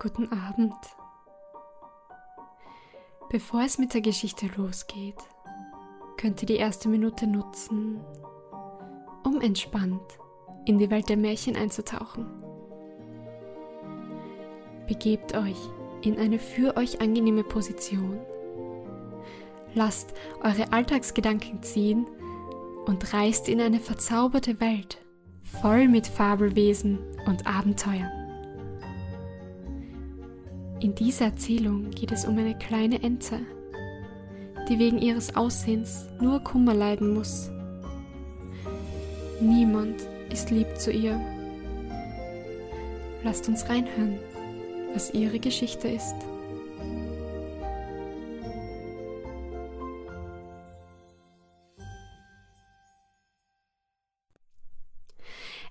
Guten Abend. Bevor es mit der Geschichte losgeht, könnt ihr die erste Minute nutzen, um entspannt in die Welt der Märchen einzutauchen. Begebt euch in eine für euch angenehme Position. Lasst eure Alltagsgedanken ziehen und reist in eine verzauberte Welt, voll mit Fabelwesen und Abenteuern. In dieser Erzählung geht es um eine kleine Ente, die wegen ihres Aussehens nur Kummer leiden muss. Niemand ist lieb zu ihr. Lasst uns reinhören, was ihre Geschichte ist.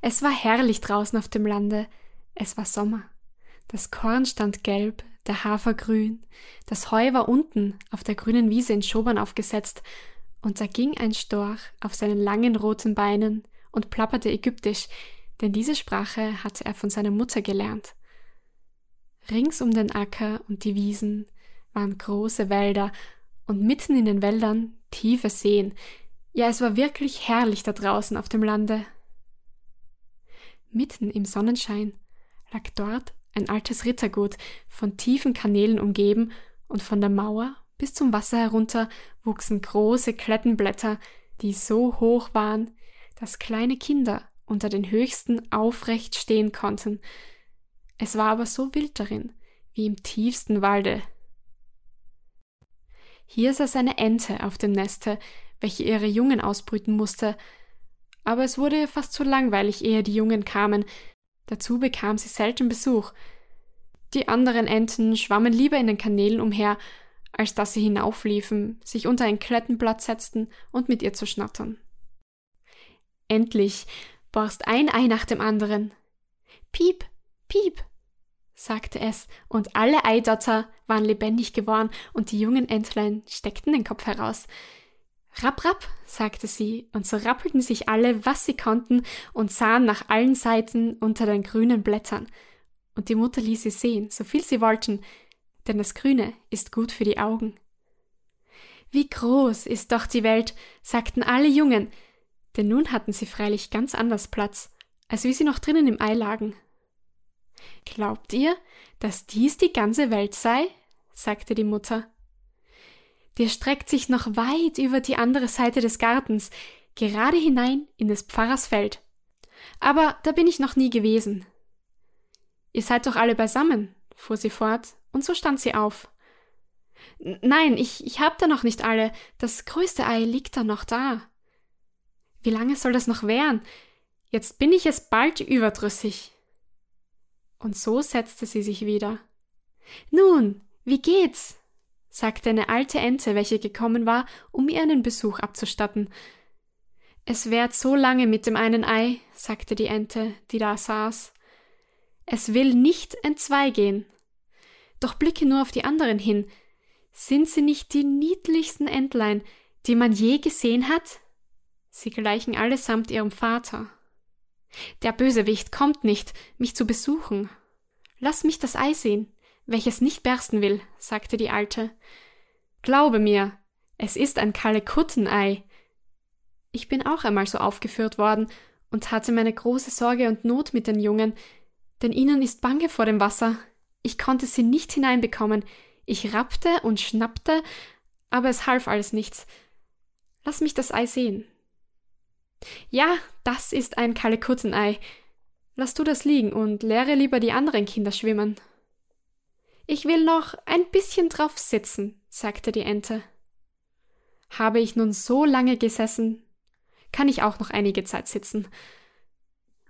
Es war herrlich draußen auf dem Lande. Es war Sommer. Das Korn stand gelb, der Hafer grün, das Heu war unten auf der grünen Wiese in Schobern aufgesetzt, und da ging ein Storch auf seinen langen roten Beinen und plapperte ägyptisch, denn diese Sprache hatte er von seiner Mutter gelernt. Rings um den Acker und die Wiesen waren große Wälder und mitten in den Wäldern tiefe Seen. Ja, es war wirklich herrlich da draußen auf dem Lande. Mitten im Sonnenschein lag dort ein altes Rittergut, von tiefen Kanälen umgeben, und von der Mauer bis zum Wasser herunter wuchsen große Klettenblätter, die so hoch waren, dass kleine Kinder unter den höchsten aufrecht stehen konnten. Es war aber so wild darin, wie im tiefsten Walde. Hier saß eine Ente auf dem Neste, welche ihre Jungen ausbrüten musste, aber es wurde ihr fast zu langweilig, ehe die Jungen kamen, Dazu bekam sie selten Besuch. Die anderen Enten schwammen lieber in den Kanälen umher, als dass sie hinaufliefen, sich unter ein Klettenblatt setzten und mit ihr zu schnattern. Endlich borst ein Ei nach dem anderen. Piep, piep, sagte es, und alle Eidotter waren lebendig geworden und die jungen Entlein steckten den Kopf heraus. Rapp, rapp, sagte sie, und so rappelten sich alle, was sie konnten, und sahen nach allen Seiten unter den grünen Blättern. Und die Mutter ließ sie sehen, so viel sie wollten, denn das Grüne ist gut für die Augen. Wie groß ist doch die Welt, sagten alle Jungen, denn nun hatten sie freilich ganz anders Platz, als wie sie noch drinnen im Ei lagen. Glaubt ihr, dass dies die ganze Welt sei? sagte die Mutter. Der streckt sich noch weit über die andere Seite des Gartens, gerade hinein in des Pfarrers Feld. Aber da bin ich noch nie gewesen. Ihr seid doch alle beisammen, fuhr sie fort, und so stand sie auf. Nein, ich, ich hab da noch nicht alle. Das größte Ei liegt da noch da. Wie lange soll das noch währen? Jetzt bin ich es bald überdrüssig. Und so setzte sie sich wieder. Nun, wie geht's? Sagte eine alte Ente, welche gekommen war, um ihr einen Besuch abzustatten. Es währt so lange mit dem einen Ei, sagte die Ente, die da saß. Es will nicht entzweigehen. Doch blicke nur auf die anderen hin. Sind sie nicht die niedlichsten Entlein, die man je gesehen hat? Sie gleichen allesamt ihrem Vater. Der Bösewicht kommt nicht, mich zu besuchen. Lass mich das Ei sehen welches nicht bersten will, sagte die Alte. Glaube mir, es ist ein Kalekuttenei. Ich bin auch einmal so aufgeführt worden und hatte meine große Sorge und Not mit den Jungen, denn ihnen ist bange vor dem Wasser. Ich konnte sie nicht hineinbekommen. Ich rappte und schnappte, aber es half alles nichts. Lass mich das Ei sehen. Ja, das ist ein Kalekuttenei. Lass du das liegen und lehre lieber die anderen Kinder schwimmen. Ich will noch ein bisschen drauf sitzen, sagte die Ente. Habe ich nun so lange gesessen, kann ich auch noch einige Zeit sitzen.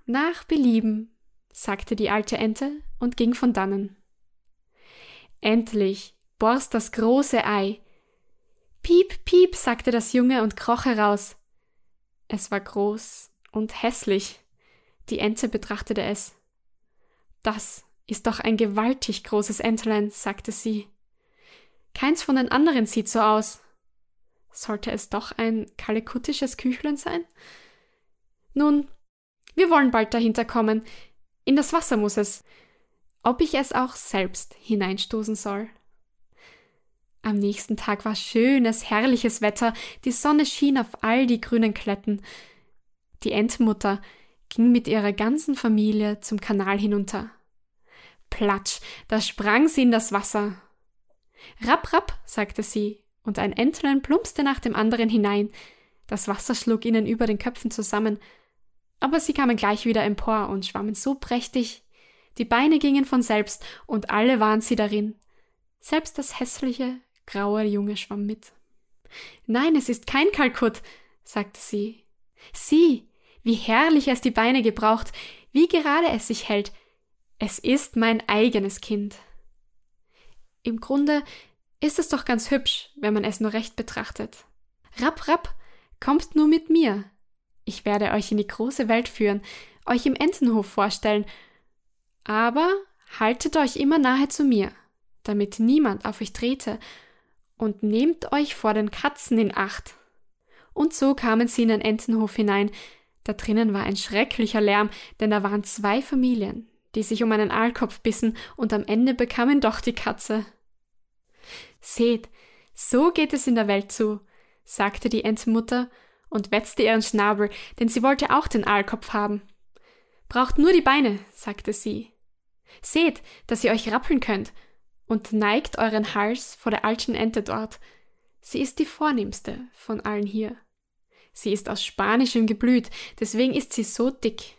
Nach Belieben, sagte die alte Ente und ging von dannen. Endlich borst das große Ei. Piep, piep, sagte das Junge und kroch heraus. Es war groß und hässlich. Die Ente betrachtete es. Das ist doch ein gewaltig großes Entlein, sagte sie. Keins von den anderen sieht so aus. Sollte es doch ein kalekuttisches Küchlein sein? Nun, wir wollen bald dahinter kommen. In das Wasser muss es. ob ich es auch selbst hineinstoßen soll. Am nächsten Tag war schönes, herrliches Wetter, die Sonne schien auf all die grünen Kletten. Die Entmutter ging mit ihrer ganzen Familie zum Kanal hinunter. Platsch, da sprang sie in das Wasser. Rapp, rapp, sagte sie, und ein Entlein plumpste nach dem anderen hinein. Das Wasser schlug ihnen über den Köpfen zusammen, aber sie kamen gleich wieder empor und schwammen so prächtig. Die Beine gingen von selbst, und alle waren sie darin. Selbst das hässliche, graue Junge schwamm mit. Nein, es ist kein Kalkut, sagte sie. Sieh, wie herrlich es die Beine gebraucht, wie gerade es sich hält. Es ist mein eigenes Kind. Im Grunde ist es doch ganz hübsch, wenn man es nur recht betrachtet. Rapp, rapp, kommt nur mit mir. Ich werde euch in die große Welt führen, euch im Entenhof vorstellen, aber haltet euch immer nahe zu mir, damit niemand auf euch trete und nehmt euch vor den Katzen in Acht. Und so kamen sie in den Entenhof hinein. Da drinnen war ein schrecklicher Lärm, denn da waren zwei Familien, die sich um einen Aalkopf bissen, und am Ende bekamen doch die Katze. Seht, so geht es in der Welt zu, sagte die Entenmutter und wetzte ihren Schnabel, denn sie wollte auch den Aalkopf haben. Braucht nur die Beine, sagte sie. Seht, dass ihr euch rappeln könnt, und neigt euren Hals vor der alten Ente dort. Sie ist die vornehmste von allen hier. Sie ist aus spanischem Geblüt, deswegen ist sie so dick.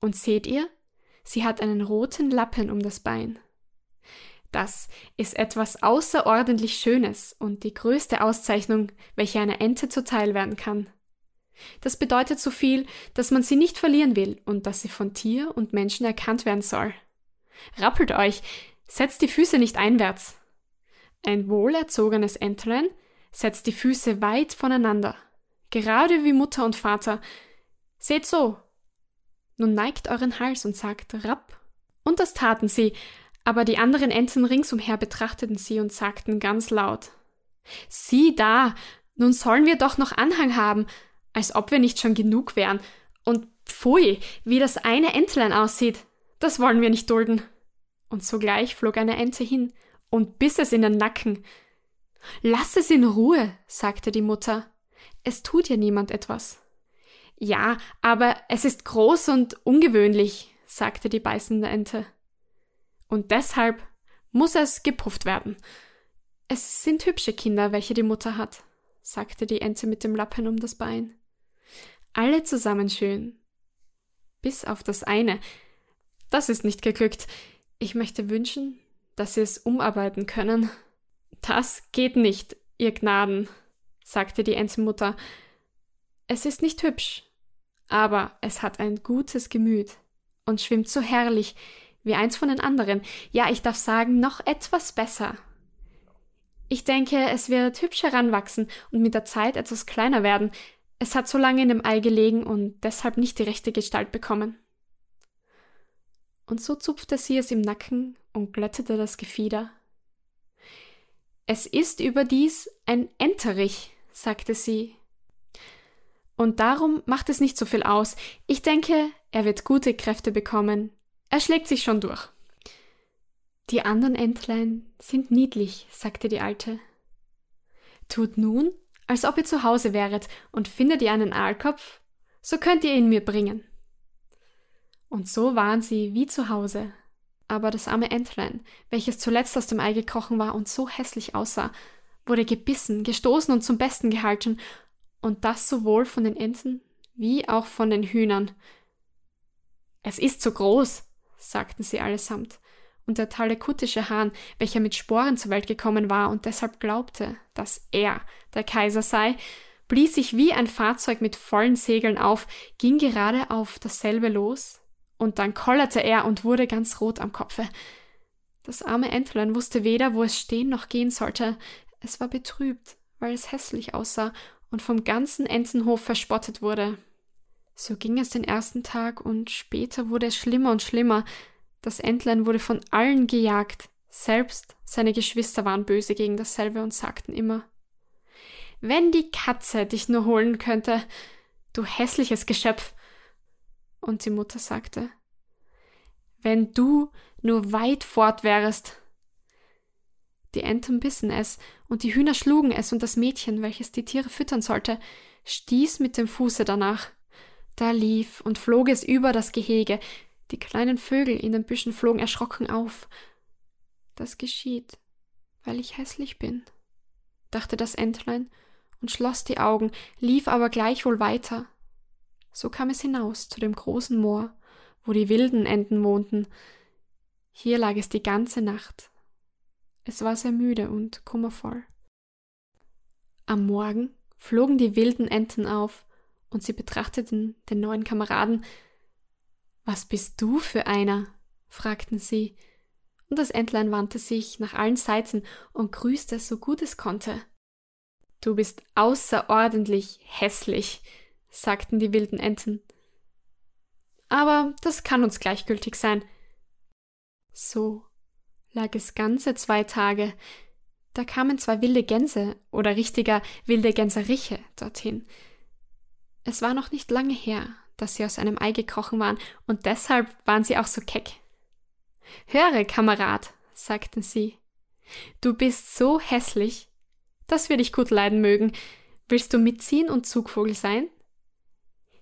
Und seht ihr? Sie hat einen roten Lappen um das Bein. Das ist etwas außerordentlich Schönes und die größte Auszeichnung, welche einer Ente zuteil werden kann. Das bedeutet so viel, dass man sie nicht verlieren will und dass sie von Tier und Menschen erkannt werden soll. Rappelt euch, Setzt die Füße nicht einwärts. Ein wohlerzogenes Entlein setzt die Füße weit voneinander, gerade wie Mutter und Vater. Seht so. Nun neigt euren Hals und sagt Rapp. Und das taten sie, aber die anderen Enten ringsumher betrachteten sie und sagten ganz laut Sieh da, nun sollen wir doch noch Anhang haben, als ob wir nicht schon genug wären. Und pfui, wie das eine Entlein aussieht, das wollen wir nicht dulden und sogleich flog eine Ente hin und biss es in den Nacken. Lass es in Ruhe, sagte die Mutter. Es tut ja niemand etwas. Ja, aber es ist groß und ungewöhnlich, sagte die beißende Ente. Und deshalb muss es gepufft werden. Es sind hübsche Kinder, welche die Mutter hat, sagte die Ente mit dem Lappen um das Bein. Alle zusammen schön. Bis auf das eine. Das ist nicht geglückt. Ich möchte wünschen, dass Sie es umarbeiten können. Das geht nicht, Ihr Gnaden, sagte die Entenmutter. Es ist nicht hübsch, aber es hat ein gutes Gemüt und schwimmt so herrlich wie eins von den anderen. Ja, ich darf sagen, noch etwas besser. Ich denke, es wird hübsch heranwachsen und mit der Zeit etwas kleiner werden. Es hat so lange in dem Ei gelegen und deshalb nicht die rechte Gestalt bekommen und so zupfte sie es im Nacken und glättete das Gefieder. Es ist überdies ein Enterich, sagte sie. Und darum macht es nicht so viel aus. Ich denke, er wird gute Kräfte bekommen. Er schlägt sich schon durch. Die anderen Entlein sind niedlich, sagte die Alte. Tut nun, als ob ihr zu Hause wäret und findet ihr einen Aalkopf, so könnt ihr ihn mir bringen. Und so waren sie wie zu Hause. Aber das arme Entlein, welches zuletzt aus dem Ei gekrochen war und so hässlich aussah, wurde gebissen, gestoßen und zum Besten gehalten, und das sowohl von den Enten wie auch von den Hühnern. Es ist zu groß, sagten sie allesamt, und der talekutische Hahn, welcher mit Sporen zur Welt gekommen war und deshalb glaubte, dass er der Kaiser sei, blies sich wie ein Fahrzeug mit vollen Segeln auf, ging gerade auf dasselbe los, und dann kollerte er und wurde ganz rot am Kopfe. Das arme Entlein wusste weder, wo es stehen noch gehen sollte. Es war betrübt, weil es hässlich aussah und vom ganzen Entenhof verspottet wurde. So ging es den ersten Tag und später wurde es schlimmer und schlimmer. Das Entlein wurde von allen gejagt. Selbst seine Geschwister waren böse gegen dasselbe und sagten immer Wenn die Katze dich nur holen könnte, du hässliches Geschöpf, und die Mutter sagte, Wenn du nur weit fort wärest. Die Enten bissen es, und die Hühner schlugen es, und das Mädchen, welches die Tiere füttern sollte, stieß mit dem Fuße danach. Da lief und flog es über das Gehege, die kleinen Vögel in den Büschen flogen erschrocken auf. Das geschieht, weil ich hässlich bin, dachte das Entlein und schloss die Augen, lief aber gleichwohl weiter. So kam es hinaus zu dem großen Moor, wo die wilden Enten wohnten. Hier lag es die ganze Nacht. Es war sehr müde und kummervoll. Am Morgen flogen die wilden Enten auf, und sie betrachteten den neuen Kameraden. Was bist du für einer? fragten sie, und das Entlein wandte sich nach allen Seiten und grüßte so gut es konnte. Du bist außerordentlich hässlich, sagten die wilden Enten. Aber das kann uns gleichgültig sein. So lag es ganze zwei Tage. Da kamen zwei wilde Gänse oder richtiger wilde Gänseriche dorthin. Es war noch nicht lange her, dass sie aus einem Ei gekrochen waren, und deshalb waren sie auch so keck. Höre, Kamerad, sagten sie, du bist so hässlich, dass wir dich gut leiden mögen. Willst du mitziehen und Zugvogel sein?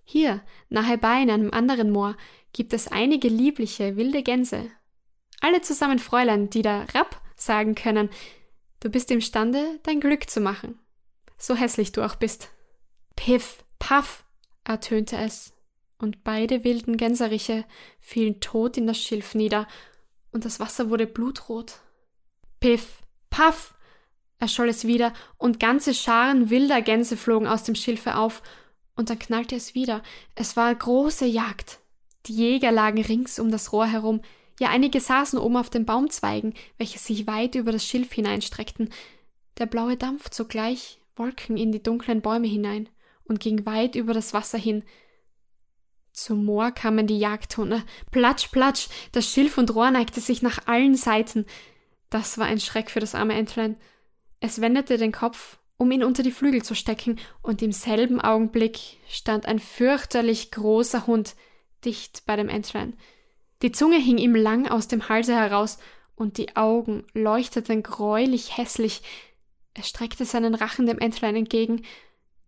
Hier, nahe bei in einem anderen Moor, gibt es einige liebliche wilde Gänse. Alle zusammen Fräulein, die da Rapp sagen können. Du bist imstande, dein Glück zu machen. So hässlich du auch bist. Piff, paff, ertönte es, und beide wilden Gänseriche fielen tot in das Schilf nieder, und das Wasser wurde blutrot. Piff, paff, erscholl es wieder, und ganze Scharen wilder Gänse flogen aus dem Schilfe auf, und dann knallte es wieder. Es war große Jagd. Die Jäger lagen rings um das Rohr herum, ja einige saßen oben auf den Baumzweigen, welche sich weit über das Schilf hineinstreckten. Der blaue Dampf zog gleich Wolken in die dunklen Bäume hinein und ging weit über das Wasser hin. Zum Moor kamen die Jagdhunde. Platsch, platsch, das Schilf und Rohr neigte sich nach allen Seiten. Das war ein Schreck für das arme Entlein. Es wendete den Kopf, um ihn unter die Flügel zu stecken, und im selben Augenblick stand ein fürchterlich großer Hund dicht bei dem Entlein. Die Zunge hing ihm lang aus dem Halse heraus, und die Augen leuchteten greulich hässlich. Er streckte seinen Rachen dem Entlein entgegen,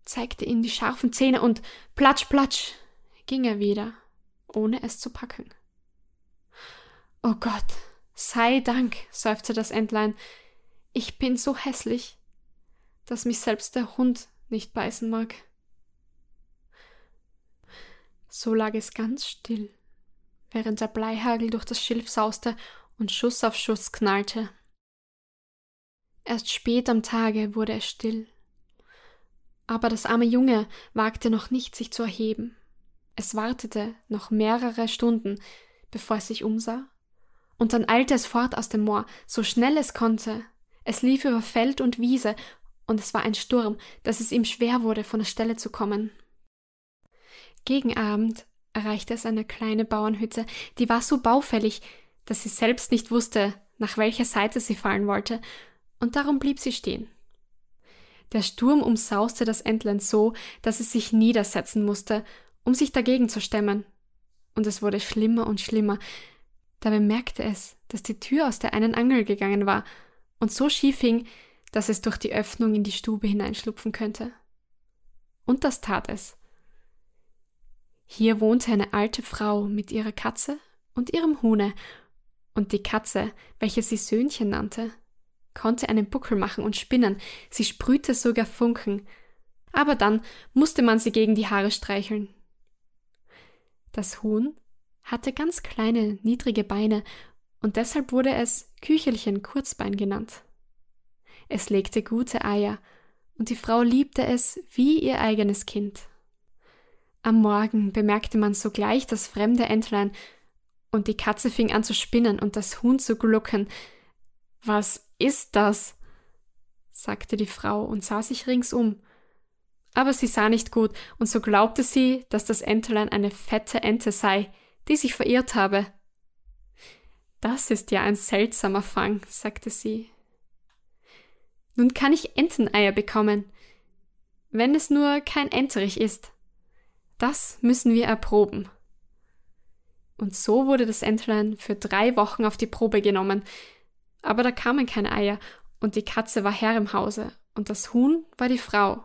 zeigte ihm die scharfen Zähne und platsch, platsch ging er wieder, ohne es zu packen. Oh Gott, sei Dank, seufzte das Entlein, ich bin so hässlich, dass mich selbst der Hund nicht beißen mag. So lag es ganz still, während der Bleihagel durch das Schilf sauste und Schuss auf Schuss knallte. Erst spät am Tage wurde es still. Aber das arme Junge wagte noch nicht, sich zu erheben. Es wartete noch mehrere Stunden, bevor es sich umsah, und dann eilte es fort aus dem Moor, so schnell es konnte, es lief über Feld und Wiese, und es war ein Sturm, dass es ihm schwer wurde, von der Stelle zu kommen. Gegen Abend erreichte es eine kleine Bauernhütte, die war so baufällig, dass sie selbst nicht wusste, nach welcher Seite sie fallen wollte, und darum blieb sie stehen. Der Sturm umsauste das Entlein so, dass es sich niedersetzen musste, um sich dagegen zu stemmen. Und es wurde schlimmer und schlimmer. Da bemerkte es, dass die Tür aus der einen Angel gegangen war, und so schief hing, dass es durch die Öffnung in die Stube hineinschlupfen könnte. Und das tat es. Hier wohnte eine alte Frau mit ihrer Katze und ihrem Huhne, und die Katze, welche sie Söhnchen nannte, konnte einen Buckel machen und spinnen, sie sprühte sogar Funken, aber dann musste man sie gegen die Haare streicheln. Das Huhn hatte ganz kleine, niedrige Beine, und deshalb wurde es Küchelchen Kurzbein genannt. Es legte gute Eier, und die Frau liebte es wie ihr eigenes Kind. Am Morgen bemerkte man sogleich das fremde Entlein, und die Katze fing an zu spinnen und das Huhn zu glucken. Was ist das? sagte die Frau und sah sich ringsum. Aber sie sah nicht gut, und so glaubte sie, dass das Entlein eine fette Ente sei, die sich verirrt habe. Das ist ja ein seltsamer Fang, sagte sie. Nun kann ich Enteneier bekommen, wenn es nur kein Enterich ist. Das müssen wir erproben. Und so wurde das Entlein für drei Wochen auf die Probe genommen. Aber da kamen keine Eier, und die Katze war Herr im Hause, und das Huhn war die Frau.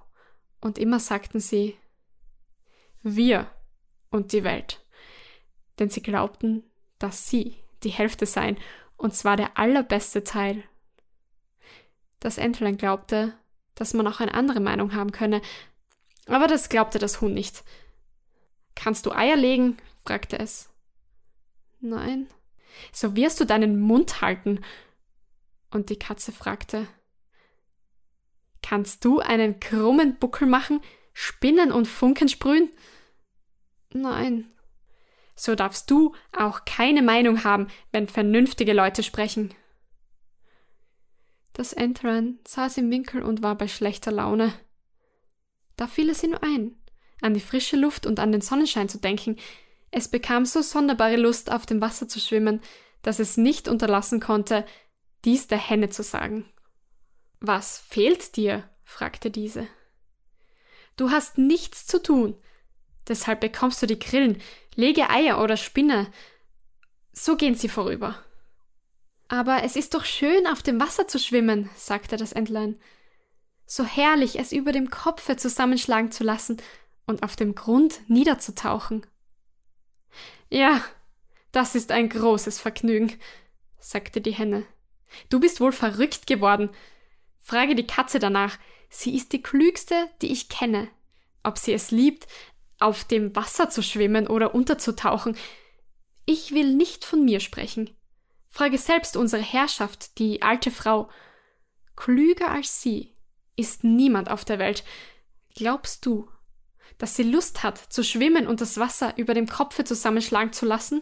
Und immer sagten sie wir und die Welt. Denn sie glaubten, dass sie die Hälfte seien, und zwar der allerbeste Teil. Das Entlein glaubte, dass man auch eine andere Meinung haben könne, aber das glaubte das Huhn nicht. Kannst du Eier legen? fragte es. Nein. So wirst du deinen Mund halten. Und die Katze fragte, Kannst du einen krummen Buckel machen, spinnen und Funken sprühen? Nein. So darfst du auch keine Meinung haben, wenn vernünftige Leute sprechen. Das Entlein saß im Winkel und war bei schlechter Laune. Da fiel es ihm ein, an die frische Luft und an den Sonnenschein zu denken. Es bekam so sonderbare Lust, auf dem Wasser zu schwimmen, dass es nicht unterlassen konnte, dies der Henne zu sagen. Was fehlt dir? fragte diese. Du hast nichts zu tun. Deshalb bekommst du die Grillen, lege Eier oder Spinne. So gehen sie vorüber. Aber es ist doch schön, auf dem Wasser zu schwimmen, sagte das Entlein. So herrlich, es über dem Kopfe zusammenschlagen zu lassen und auf dem Grund niederzutauchen. Ja, das ist ein großes Vergnügen, sagte die Henne. Du bist wohl verrückt geworden. Frage die Katze danach. Sie ist die klügste, die ich kenne. Ob sie es liebt, auf dem Wasser zu schwimmen oder unterzutauchen. Ich will nicht von mir sprechen. Frage selbst unsere Herrschaft, die alte Frau. Klüger als sie ist niemand auf der Welt. Glaubst du, dass sie Lust hat, zu schwimmen und das Wasser über dem Kopfe zusammenschlagen zu lassen?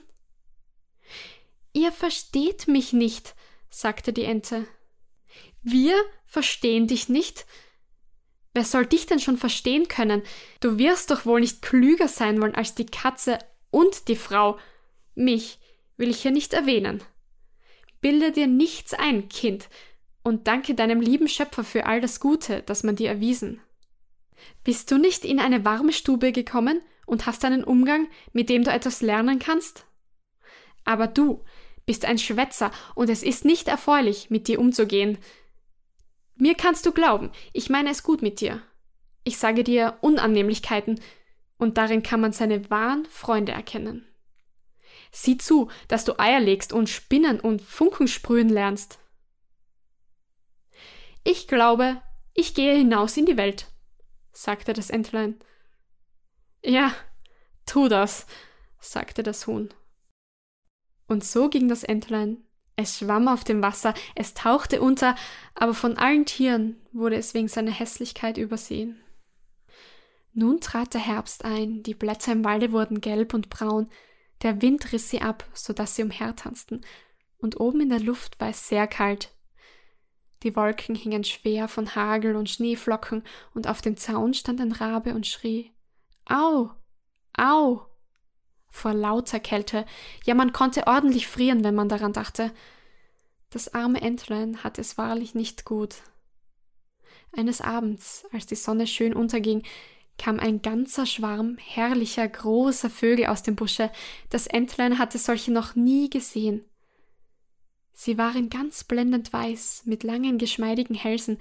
Ihr versteht mich nicht, sagte die Ente. Wir verstehen dich nicht? Wer soll dich denn schon verstehen können? Du wirst doch wohl nicht klüger sein wollen als die Katze und die Frau. Mich will ich hier nicht erwähnen. Bilde dir nichts ein, Kind, und danke deinem lieben Schöpfer für all das Gute, das man dir erwiesen. Bist du nicht in eine warme Stube gekommen und hast einen Umgang, mit dem du etwas lernen kannst? Aber du bist ein Schwätzer und es ist nicht erfreulich, mit dir umzugehen. Mir kannst du glauben, ich meine es gut mit dir. Ich sage dir Unannehmlichkeiten, und darin kann man seine wahren Freunde erkennen. Sieh zu, dass du Eier legst und Spinnen und Funken sprühen lernst. Ich glaube, ich gehe hinaus in die Welt, sagte das Entlein. Ja, tu das, sagte das Huhn. Und so ging das Entlein. Es schwamm auf dem Wasser, es tauchte unter, aber von allen Tieren wurde es wegen seiner Hässlichkeit übersehen. Nun trat der Herbst ein, die Blätter im Walde wurden gelb und braun, der Wind riss sie ab, so dass sie umhertanzten, und oben in der Luft war es sehr kalt. Die Wolken hingen schwer von Hagel und Schneeflocken, und auf dem Zaun stand ein Rabe und schrie Au. Au. Vor lauter Kälte, ja man konnte ordentlich frieren, wenn man daran dachte. Das arme Entlein hatte es wahrlich nicht gut. Eines Abends, als die Sonne schön unterging, kam ein ganzer Schwarm herrlicher, großer Vögel aus dem Busche. Das Entlein hatte solche noch nie gesehen. Sie waren ganz blendend weiß, mit langen, geschmeidigen Hälsen.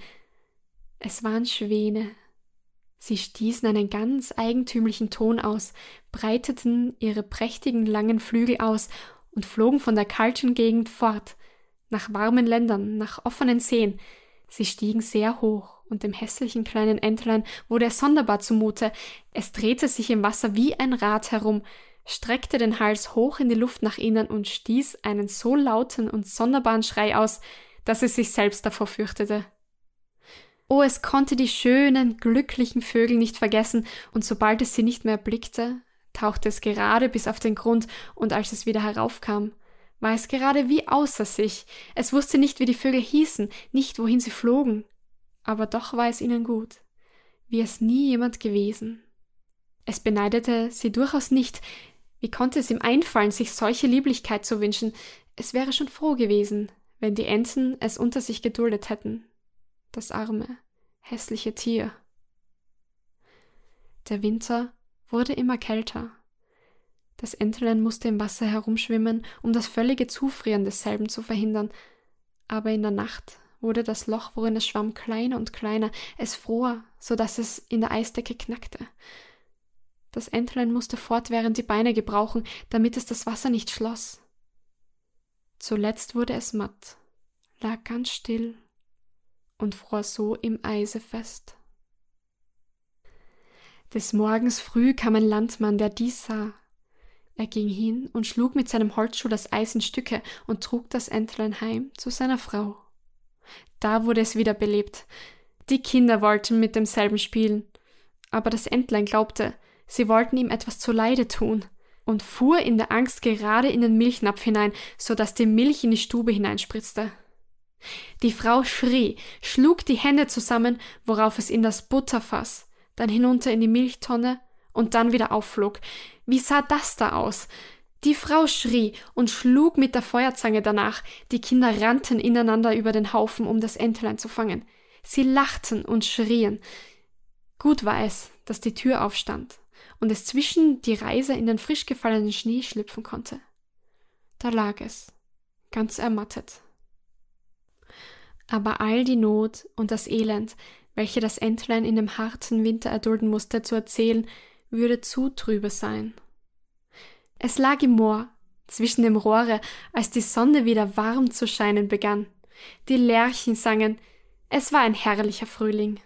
Es waren Schwäne. Sie stießen einen ganz eigentümlichen Ton aus, breiteten ihre prächtigen langen Flügel aus und flogen von der kalten Gegend fort, nach warmen Ländern, nach offenen Seen. Sie stiegen sehr hoch und dem hässlichen kleinen Entlein wurde es sonderbar zumute. Es drehte sich im Wasser wie ein Rad herum, streckte den Hals hoch in die Luft nach innen und stieß einen so lauten und sonderbaren Schrei aus, dass es sich selbst davor fürchtete. Oh, es konnte die schönen, glücklichen Vögel nicht vergessen, und sobald es sie nicht mehr erblickte, tauchte es gerade bis auf den Grund, und als es wieder heraufkam, war es gerade wie außer sich. Es wusste nicht, wie die Vögel hießen, nicht wohin sie flogen aber doch war es ihnen gut, wie es nie jemand gewesen. Es beneidete sie durchaus nicht, wie konnte es ihm einfallen, sich solche Lieblichkeit zu wünschen, es wäre schon froh gewesen, wenn die Enten es unter sich geduldet hätten. Das arme, hässliche Tier. Der Winter wurde immer kälter. Das Entlein musste im Wasser herumschwimmen, um das völlige Zufrieren desselben zu verhindern. Aber in der Nacht wurde das Loch, worin es schwamm, kleiner und kleiner. Es fror, so dass es in der Eisdecke knackte. Das Entlein musste fortwährend die Beine gebrauchen, damit es das Wasser nicht schloss. Zuletzt wurde es matt, lag ganz still und fror so im Eise fest. Des Morgens früh kam ein Landmann, der dies sah. Er ging hin und schlug mit seinem Holzschuh das Eis in Stücke und trug das Entlein heim zu seiner Frau. Da wurde es wieder belebt. Die Kinder wollten mit demselben spielen, aber das Entlein glaubte, sie wollten ihm etwas zuleide tun und fuhr in der Angst gerade in den Milchnapf hinein, so dass die Milch in die Stube hineinspritzte. Die Frau schrie, schlug die Hände zusammen, worauf es in das Butterfass dann hinunter in die Milchtonne und dann wieder aufflog. Wie sah das da aus? Die Frau schrie und schlug mit der Feuerzange danach. Die Kinder rannten ineinander über den Haufen, um das Entlein zu fangen. Sie lachten und schrien. Gut war es, dass die Tür aufstand und es zwischen die Reiser in den frisch gefallenen Schnee schlüpfen konnte. Da lag es, ganz ermattet. Aber all die Not und das Elend, welche das Entlein in dem harten Winter erdulden musste, zu erzählen, würde zu trübe sein. Es lag im Moor, zwischen dem Rohre, als die Sonne wieder warm zu scheinen begann. Die Lerchen sangen, es war ein herrlicher Frühling.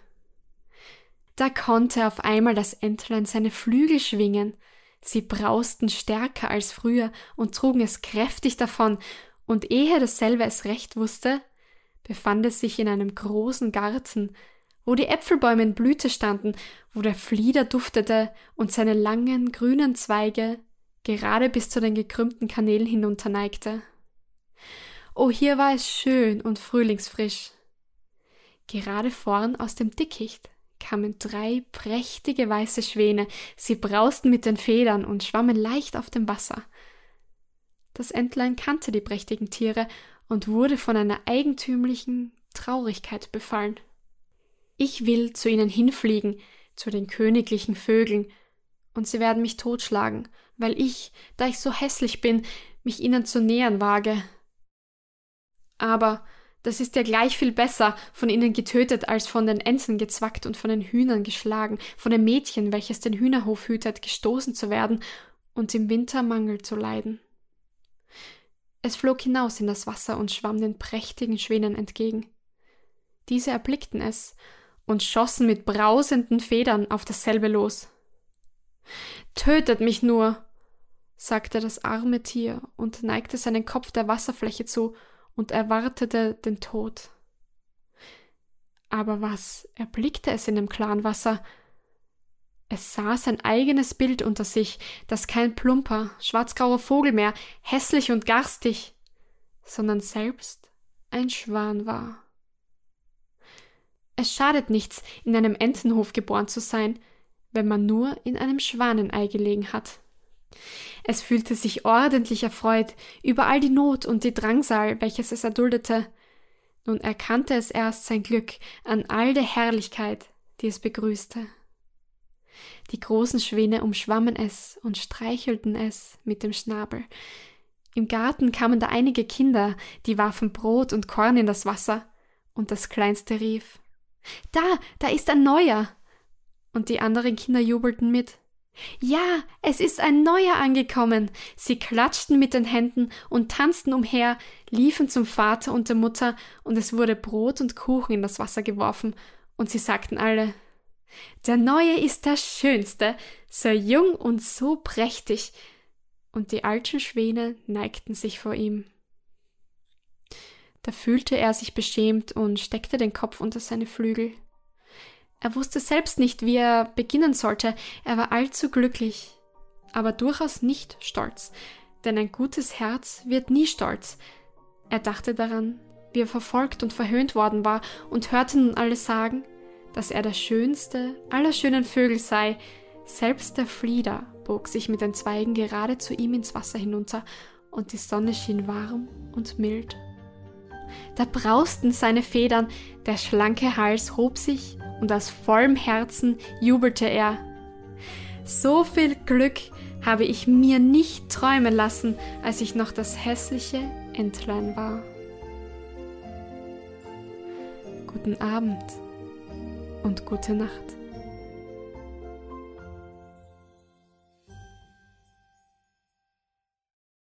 Da konnte auf einmal das Entlein seine Flügel schwingen, sie brausten stärker als früher und trugen es kräftig davon, und ehe dasselbe es recht wusste, befand es sich in einem großen Garten, wo die Äpfelbäume in Blüte standen, wo der Flieder duftete und seine langen grünen Zweige gerade bis zu den gekrümmten Kanälen hinunterneigte. Oh, hier war es schön und frühlingsfrisch. Gerade vorn aus dem Dickicht kamen drei prächtige weiße Schwäne, sie brausten mit den Federn und schwammen leicht auf dem Wasser. Das Entlein kannte die prächtigen Tiere und wurde von einer eigentümlichen Traurigkeit befallen. Ich will zu ihnen hinfliegen, zu den königlichen Vögeln, und sie werden mich totschlagen, weil ich, da ich so hässlich bin, mich ihnen zu nähern wage. Aber das ist ja gleich viel besser, von ihnen getötet, als von den Enten gezwackt und von den Hühnern geschlagen, von dem Mädchen, welches den Hühnerhof hütet, gestoßen zu werden und im Winter Mangel zu leiden. Es flog hinaus in das Wasser und schwamm den prächtigen Schwänen entgegen. Diese erblickten es und schossen mit brausenden Federn auf dasselbe los. Tötet mich nur, sagte das arme Tier und neigte seinen Kopf der Wasserfläche zu und erwartete den Tod. Aber was erblickte es in dem klaren Wasser? Es sah sein eigenes Bild unter sich, das kein plumper, schwarzgrauer Vogel mehr, hässlich und garstig, sondern selbst ein Schwan war. Es schadet nichts, in einem Entenhof geboren zu sein, wenn man nur in einem Schwanenei gelegen hat. Es fühlte sich ordentlich erfreut über all die Not und die Drangsal, welches es erduldete. Nun erkannte es erst sein Glück an all der Herrlichkeit, die es begrüßte. Die großen Schwäne umschwammen es und streichelten es mit dem Schnabel. Im Garten kamen da einige Kinder, die warfen Brot und Korn in das Wasser, und das Kleinste rief da, da ist ein neuer. Und die anderen Kinder jubelten mit. Ja, es ist ein neuer angekommen. Sie klatschten mit den Händen und tanzten umher, liefen zum Vater und der Mutter, und es wurde Brot und Kuchen in das Wasser geworfen, und sie sagten alle Der neue ist der schönste, so jung und so prächtig. Und die alten Schwäne neigten sich vor ihm. Da fühlte er sich beschämt und steckte den Kopf unter seine Flügel. Er wusste selbst nicht, wie er beginnen sollte, er war allzu glücklich, aber durchaus nicht stolz, denn ein gutes Herz wird nie stolz. Er dachte daran, wie er verfolgt und verhöhnt worden war, und hörte nun alle sagen, dass er der schönste aller schönen Vögel sei, selbst der Flieder bog sich mit den Zweigen gerade zu ihm ins Wasser hinunter, und die Sonne schien warm und mild da brausten seine Federn, der schlanke Hals hob sich und aus vollem Herzen jubelte er. So viel Glück habe ich mir nicht träumen lassen, als ich noch das hässliche Entlein war. Guten Abend und gute Nacht.